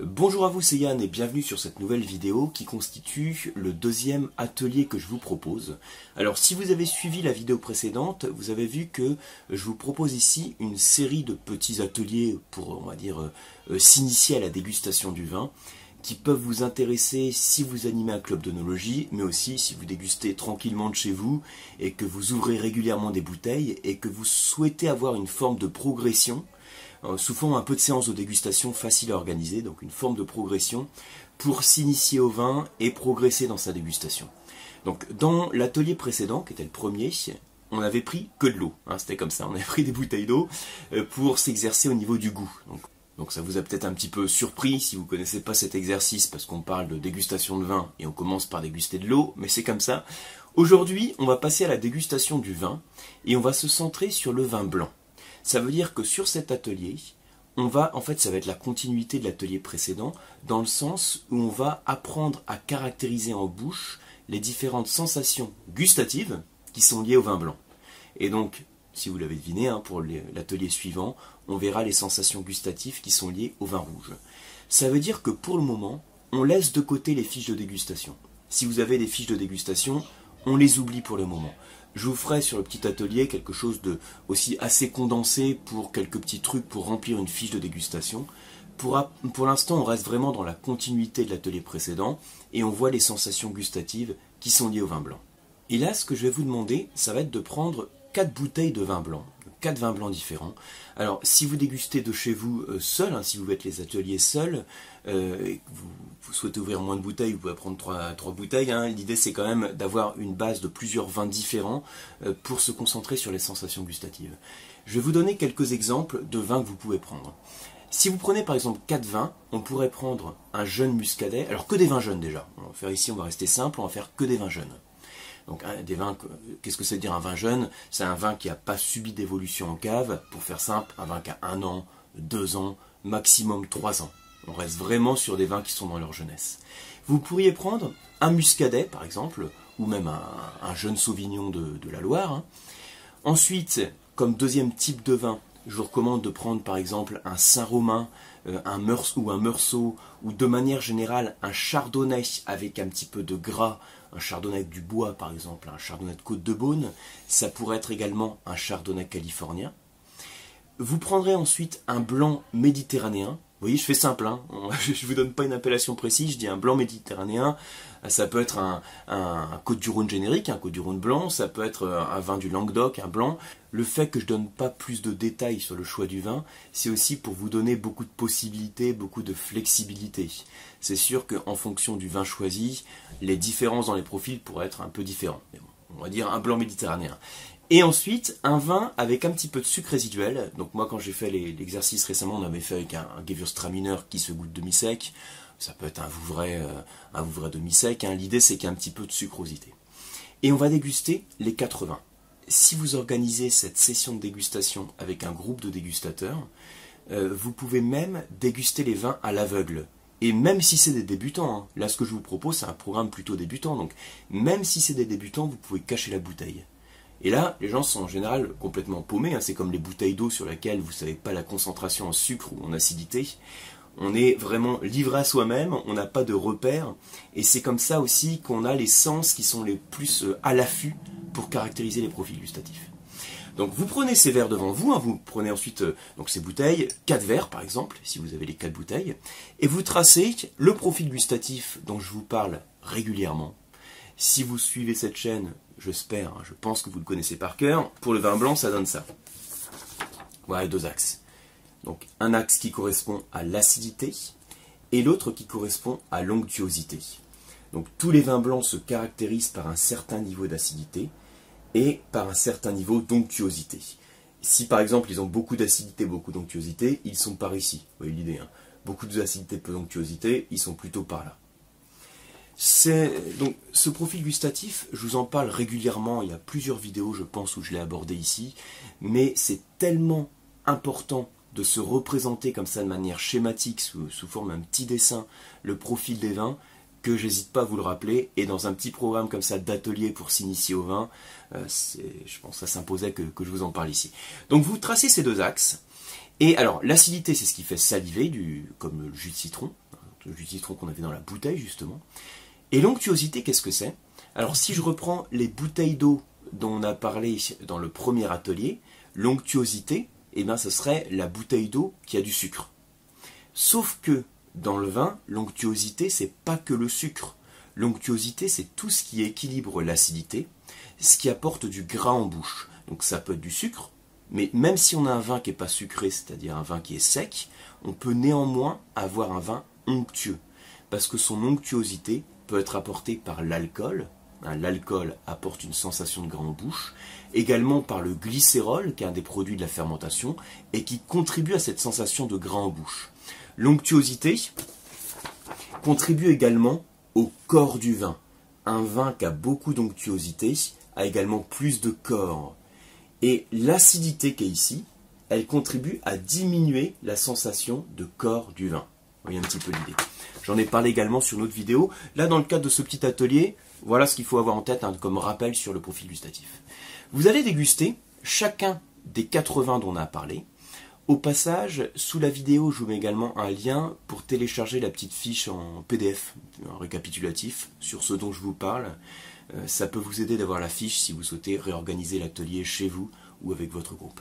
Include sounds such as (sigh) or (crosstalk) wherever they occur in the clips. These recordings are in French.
Bonjour à vous, c'est Yann et bienvenue sur cette nouvelle vidéo qui constitue le deuxième atelier que je vous propose. Alors si vous avez suivi la vidéo précédente, vous avez vu que je vous propose ici une série de petits ateliers pour, on va dire, euh, s'initier à la dégustation du vin qui peuvent vous intéresser si vous animez un club d'onologie, mais aussi si vous dégustez tranquillement de chez vous et que vous ouvrez régulièrement des bouteilles et que vous souhaitez avoir une forme de progression euh, sous forme un peu de séance de dégustation facile à organiser, donc une forme de progression pour s'initier au vin et progresser dans sa dégustation. Donc dans l'atelier précédent, qui était le premier, on avait pris que de l'eau, hein, c'était comme ça, on avait pris des bouteilles d'eau euh, pour s'exercer au niveau du goût. Donc, donc ça vous a peut-être un petit peu surpris si vous ne connaissez pas cet exercice parce qu'on parle de dégustation de vin et on commence par déguster de l'eau, mais c'est comme ça. Aujourd'hui, on va passer à la dégustation du vin et on va se centrer sur le vin blanc. Ça veut dire que sur cet atelier, on va, en fait, ça va être la continuité de l'atelier précédent, dans le sens où on va apprendre à caractériser en bouche les différentes sensations gustatives qui sont liées au vin blanc. Et donc, si vous l'avez deviné, hein, pour l'atelier suivant, on verra les sensations gustatives qui sont liées au vin rouge. Ça veut dire que pour le moment, on laisse de côté les fiches de dégustation. Si vous avez des fiches de dégustation, on les oublie pour le moment. Je vous ferai sur le petit atelier quelque chose de aussi assez condensé pour quelques petits trucs pour remplir une fiche de dégustation. Pour, pour l'instant, on reste vraiment dans la continuité de l'atelier précédent et on voit les sensations gustatives qui sont liées au vin blanc. Et là, ce que je vais vous demander, ça va être de prendre 4 bouteilles de vin blanc, 4 vins blancs différents. Alors, si vous dégustez de chez vous euh, seul, hein, si vous faites les ateliers seuls, euh, que vous, souhaitez ouvrir moins de bouteilles, vous pouvez prendre 3, bouteilles. Hein. L'idée, c'est quand même d'avoir une base de plusieurs vins différents euh, pour se concentrer sur les sensations gustatives. Je vais vous donner quelques exemples de vins que vous pouvez prendre. Si vous prenez par exemple 4 vins, on pourrait prendre un jeune muscadet, alors que des vins jeunes déjà. On va faire ici, on va rester simple, on va faire que des vins jeunes. Donc des vins, qu'est-ce que c'est dire un vin jeune? C'est un vin qui n'a pas subi d'évolution en cave. Pour faire simple, un vin qui a un an, deux ans, maximum trois ans. On reste vraiment sur des vins qui sont dans leur jeunesse. Vous pourriez prendre un muscadet, par exemple, ou même un, jeune sauvignon de, la Loire. Hein. Ensuite, comme deuxième type de vin, je vous recommande de prendre par exemple un Saint-Romain, euh, un Meursault ou un Meursault, ou de manière générale un Chardonnay avec un petit peu de gras, un Chardonnay du bois par exemple, un Chardonnay de Côte de Beaune. Ça pourrait être également un Chardonnay californien. Vous prendrez ensuite un blanc méditerranéen, voyez, je fais simple, hein. (laughs) je ne vous donne pas une appellation précise, je dis un blanc méditerranéen, ça peut être un, Côte du Rhône générique, un Côte du Rhône blanc, ça peut être un vin du Languedoc, un blanc. Le fait que je ne donne pas plus de détails sur le choix du vin, c'est aussi pour vous donner beaucoup de possibilités, beaucoup de flexibilité. C'est sûr qu'en fonction du vin choisi, les différences dans les profils pourraient être un peu différents. on va dire un blanc méditerranéen. Et ensuite, un vin avec un petit peu de sucre résiduel. Donc moi, quand j'ai fait l'exercice récemment, on avait fait avec un, un Gewürztraminer qui se goûte demi-sec. Ça peut être un Vouvray, euh, un demi-sec. Hein. L'idée, c'est qu'il y a un petit peu de sucrosité. Et on va déguster les quatre vins. Si vous organisez cette session de dégustation avec un groupe de dégustateurs, euh, vous pouvez même déguster les vins à l'aveugle. Et même si c'est des débutants, hein. là ce que je vous propose c'est un programme plutôt débutant, donc même si c'est des débutants, vous pouvez cacher la bouteille. Et là, les gens sont en général complètement paumés. Hein. C'est comme les bouteilles d'eau sur lesquelles vous ne savez pas la concentration en sucre ou en acidité. On est vraiment livré à soi-même, on n'a pas de repères. Et c'est comme ça aussi qu'on a les sens qui sont les plus euh, à l'affût pour caractériser les profils gustatifs. Donc vous prenez ces verres devant vous, hein. vous prenez ensuite euh, donc ces bouteilles, quatre verres par exemple, si vous avez les quatre bouteilles, et vous tracez le profil gustatif dont je vous parle régulièrement. Si vous suivez cette chaîne, j'espère, hein, je pense que vous le connaissez par cœur. Pour le vin blanc, ça donne ça. Voilà deux axes. Donc un axe qui correspond à l'acidité et l'autre qui correspond à l'onctuosité. Donc tous les vins blancs se caractérisent par un certain niveau d'acidité et par un certain niveau d'onctuosité. Si par exemple ils ont beaucoup d'acidité, beaucoup d'onctuosité, ils sont par ici. Vous voyez l'idée. Hein beaucoup d'acidité, peu d'onctuosité, ils sont plutôt par là. C'est donc ce profil gustatif, je vous en parle régulièrement. Il y a plusieurs vidéos, je pense, où je l'ai abordé ici, mais c'est tellement important de se représenter comme ça de manière schématique, sous, forme d'un petit dessin, le profil des vins, que j'hésite pas à vous le rappeler. Et dans un petit programme comme ça d'atelier pour s'initier au vin, euh, je pense que ça s'imposait que, que je vous en parle ici. Donc vous tracez ces deux axes, Et alors, l'acidité, c'est ce qui fait saliver, du, comme le jus de citron, le jus de citron qu'on avait dans la bouteille, justement. Et l'onctuosité, qu'est-ce que c'est? Alors, si je reprends les bouteilles d'eau dont on a parlé dans le premier atelier, l'onctuosité, eh bien, ce serait la bouteille d'eau qui a du sucre. Sauf que dans le vin, l'onctuosité, c'est pas que le sucre. L'onctuosité, c'est tout ce qui équilibre l'acidité, ce qui apporte du gras en bouche. Donc ça peut être du sucre, mais même si on a un vin qui n'est pas sucré, c'est-à-dire un vin qui est sec, on peut néanmoins avoir un vin onctueux, parce que son onctuosité peut être apportée par l'alcool, hein, l'alcool apporte une sensation de gras en bouche, également par le glycérol, qui est un des produits de la fermentation, et qui contribue à cette sensation de gras en bouche. L'onctuosité contribue également au corps du vin. Un vin qui a beaucoup d'onctuosité a également plus de corps. Et l'acidité qui est ici, elle contribue à diminuer la sensation de corps du vin. Un petit peu l'idée. J'en ai parlé également sur une autre vidéo. Là, dans le cadre de ce petit atelier, voilà ce qu'il faut avoir en tête hein, comme rappel sur le profil gustatif. Vous allez déguster chacun des quatre vins dont on a parlé. Au passage, sous la vidéo, je vous mets également un lien pour télécharger la petite fiche en PDF, un récapitulatif sur ce dont je vous parle. Euh, ça peut vous aider d'avoir la fiche si vous souhaitez réorganiser l'atelier chez vous ou avec votre groupe.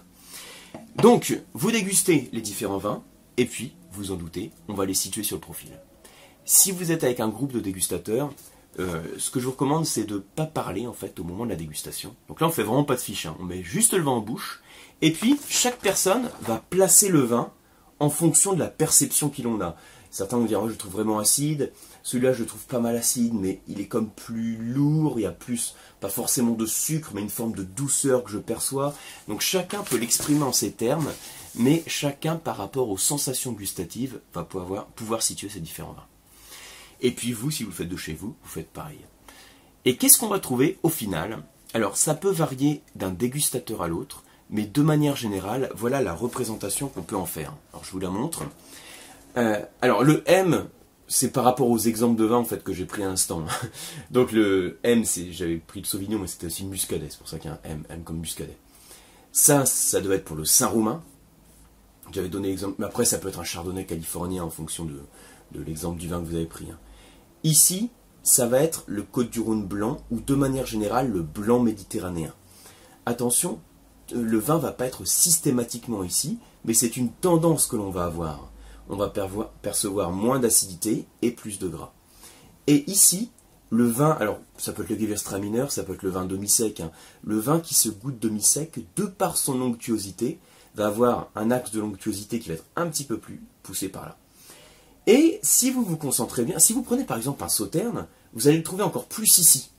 Donc, vous dégustez les différents vins, et puis, vous en doutez, on va les situer sur le profil. Si vous êtes avec un groupe de dégustateurs, euh, ce que je vous recommande, c'est de ne pas parler en fait au moment de la dégustation. Donc là, on fait vraiment pas de fiche, hein. on met juste le vin en bouche, et puis chaque personne va placer le vin en fonction de la perception qu'il en a. Certains vont dire, oh, je trouve vraiment acide. Celui-là, je le trouve pas mal acide, mais il est comme plus lourd. Il y a plus, pas forcément de sucre, mais une forme de douceur que je perçois. Donc chacun peut l'exprimer en ces termes, mais chacun, par rapport aux sensations gustatives, va pouvoir, pouvoir situer ces différents vins. Et puis vous, si vous le faites de chez vous, vous faites pareil. Et qu'est-ce qu'on va trouver au final? Alors, ça peut varier d'un dégustateur à l'autre, mais de manière générale, voilà la représentation qu'on peut en faire. Alors, je vous la montre. Euh, alors le M, c'est par rapport aux exemples de vin en fait que j'ai pris à l'instant. (laughs) Donc le M, c'est j'avais pris le Sauvignon, mais c'était aussi le Muscadet, c'est pour ça qu'il y a un M, M comme Muscadet. Ça, ça doit être pour le Saint-Roumain. Donné après ça peut être un Chardonnay californien en fonction de, l'exemple du vin que vous avez pris. Hein. Ici, ça va être le Côte du Rhône blanc ou de manière générale le blanc méditerranéen. Attention, le vin va pas être systématiquement ici, mais c'est une tendance que l'on va avoir on va percevoir moins d'acidité et plus de gras. Et ici, le vin, alors ça peut être le Gewürztraminer, ça peut être le vin demi-sec, hein. le vin qui se goûte demi-sec, de par son onctuosité, va avoir un axe de l'onctuosité qui va être un petit peu plus poussé par là. Et si vous vous concentrez bien, si vous prenez par exemple un sauterne, vous allez le trouver encore plus ici.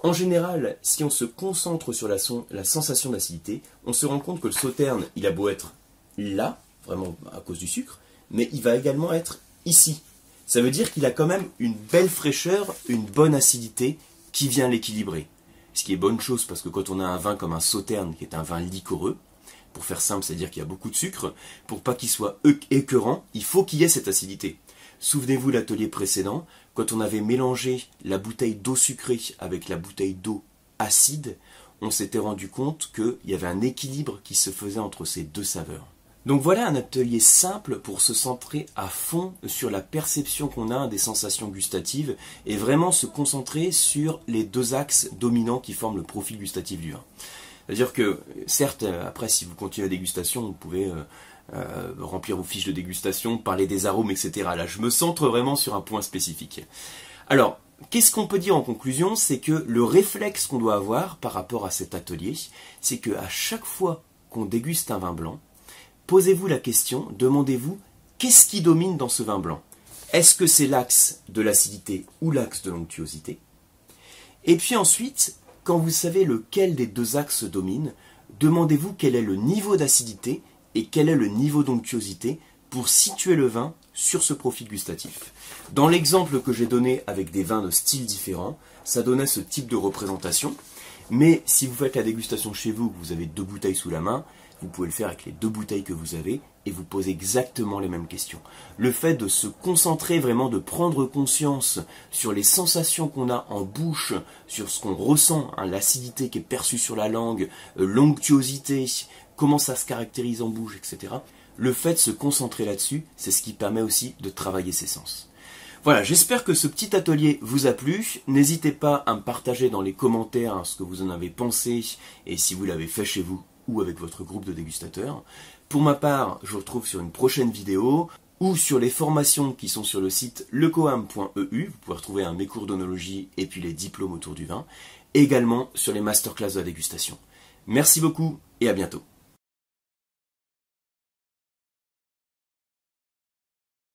En général, si on se concentre sur la, la sensation d'acidité, on se rend compte que le sauterne, il a beau être là, vraiment à cause du sucre, mais il va également être ici. Ça veut dire qu'il a quand même une belle fraîcheur, une bonne acidité qui vient l'équilibrer. Ce qui est bonne chose parce que quand on a un vin comme un sauterne, qui est un vin liquoreux, pour faire simple, c'est-à-dire qu'il y a beaucoup de sucre, pour pas qu'il soit écœurant, il faut qu'il y ait cette acidité. Souvenez-vous l'atelier précédent, quand on avait mélangé la bouteille d'eau sucrée avec la bouteille d'eau acide, on s'était rendu compte qu'il y avait un équilibre qui se faisait entre ces deux saveurs. Donc voilà un atelier simple pour se centrer à fond sur la perception qu'on a des sensations gustatives et vraiment se concentrer sur les deux axes dominants qui forment le profil gustatif du vin. C'est-à-dire que, certes, après, si vous continuez la dégustation, vous pouvez euh, euh, remplir vos fiches de dégustation, parler des arômes, etc. Là, je me centre vraiment sur un point spécifique. Alors, qu'est-ce qu'on peut dire en conclusion? C'est que le réflexe qu'on doit avoir par rapport à cet atelier, c'est qu'à chaque fois qu'on déguste un vin blanc, posez-vous la question, demandez-vous qu'est-ce qui domine dans ce vin blanc? Est-ce que c'est l'axe de l'acidité ou l'axe de l'onctuosité? Et puis ensuite, quand vous savez lequel des deux axes domine, demandez-vous quel est le niveau d'acidité et quel est le niveau d'onctuosité pour situer le vin sur ce profil gustatif. Dans l'exemple que j'ai donné avec des vins de styles différents, ça donnait ce type de représentation. Mais si vous faites la dégustation chez vous, vous avez deux bouteilles sous la main, vous pouvez le faire avec les deux bouteilles que vous avez et vous posez exactement les mêmes questions. Le fait de se concentrer vraiment, de prendre conscience sur les sensations qu'on a en bouche, sur ce qu'on ressent, hein, l'acidité qui est perçue sur la langue, euh, l'onctuosité, comment ça se caractérise en bouche, etc., le fait de se concentrer là-dessus, c'est ce qui permet aussi de travailler ses sens. Voilà, j'espère que ce petit atelier vous a plu. N'hésitez pas à me partager dans les commentaires ce que vous en avez pensé et si vous l'avez fait chez vous ou avec votre groupe de dégustateurs. Pour ma part, je vous retrouve sur une prochaine vidéo ou sur les formations qui sont sur le site lecoam.eu. Vous pouvez retrouver un mes cours d'onologie et puis les diplômes autour du vin. également sur les masterclass de la dégustation. Merci beaucoup et à bientôt.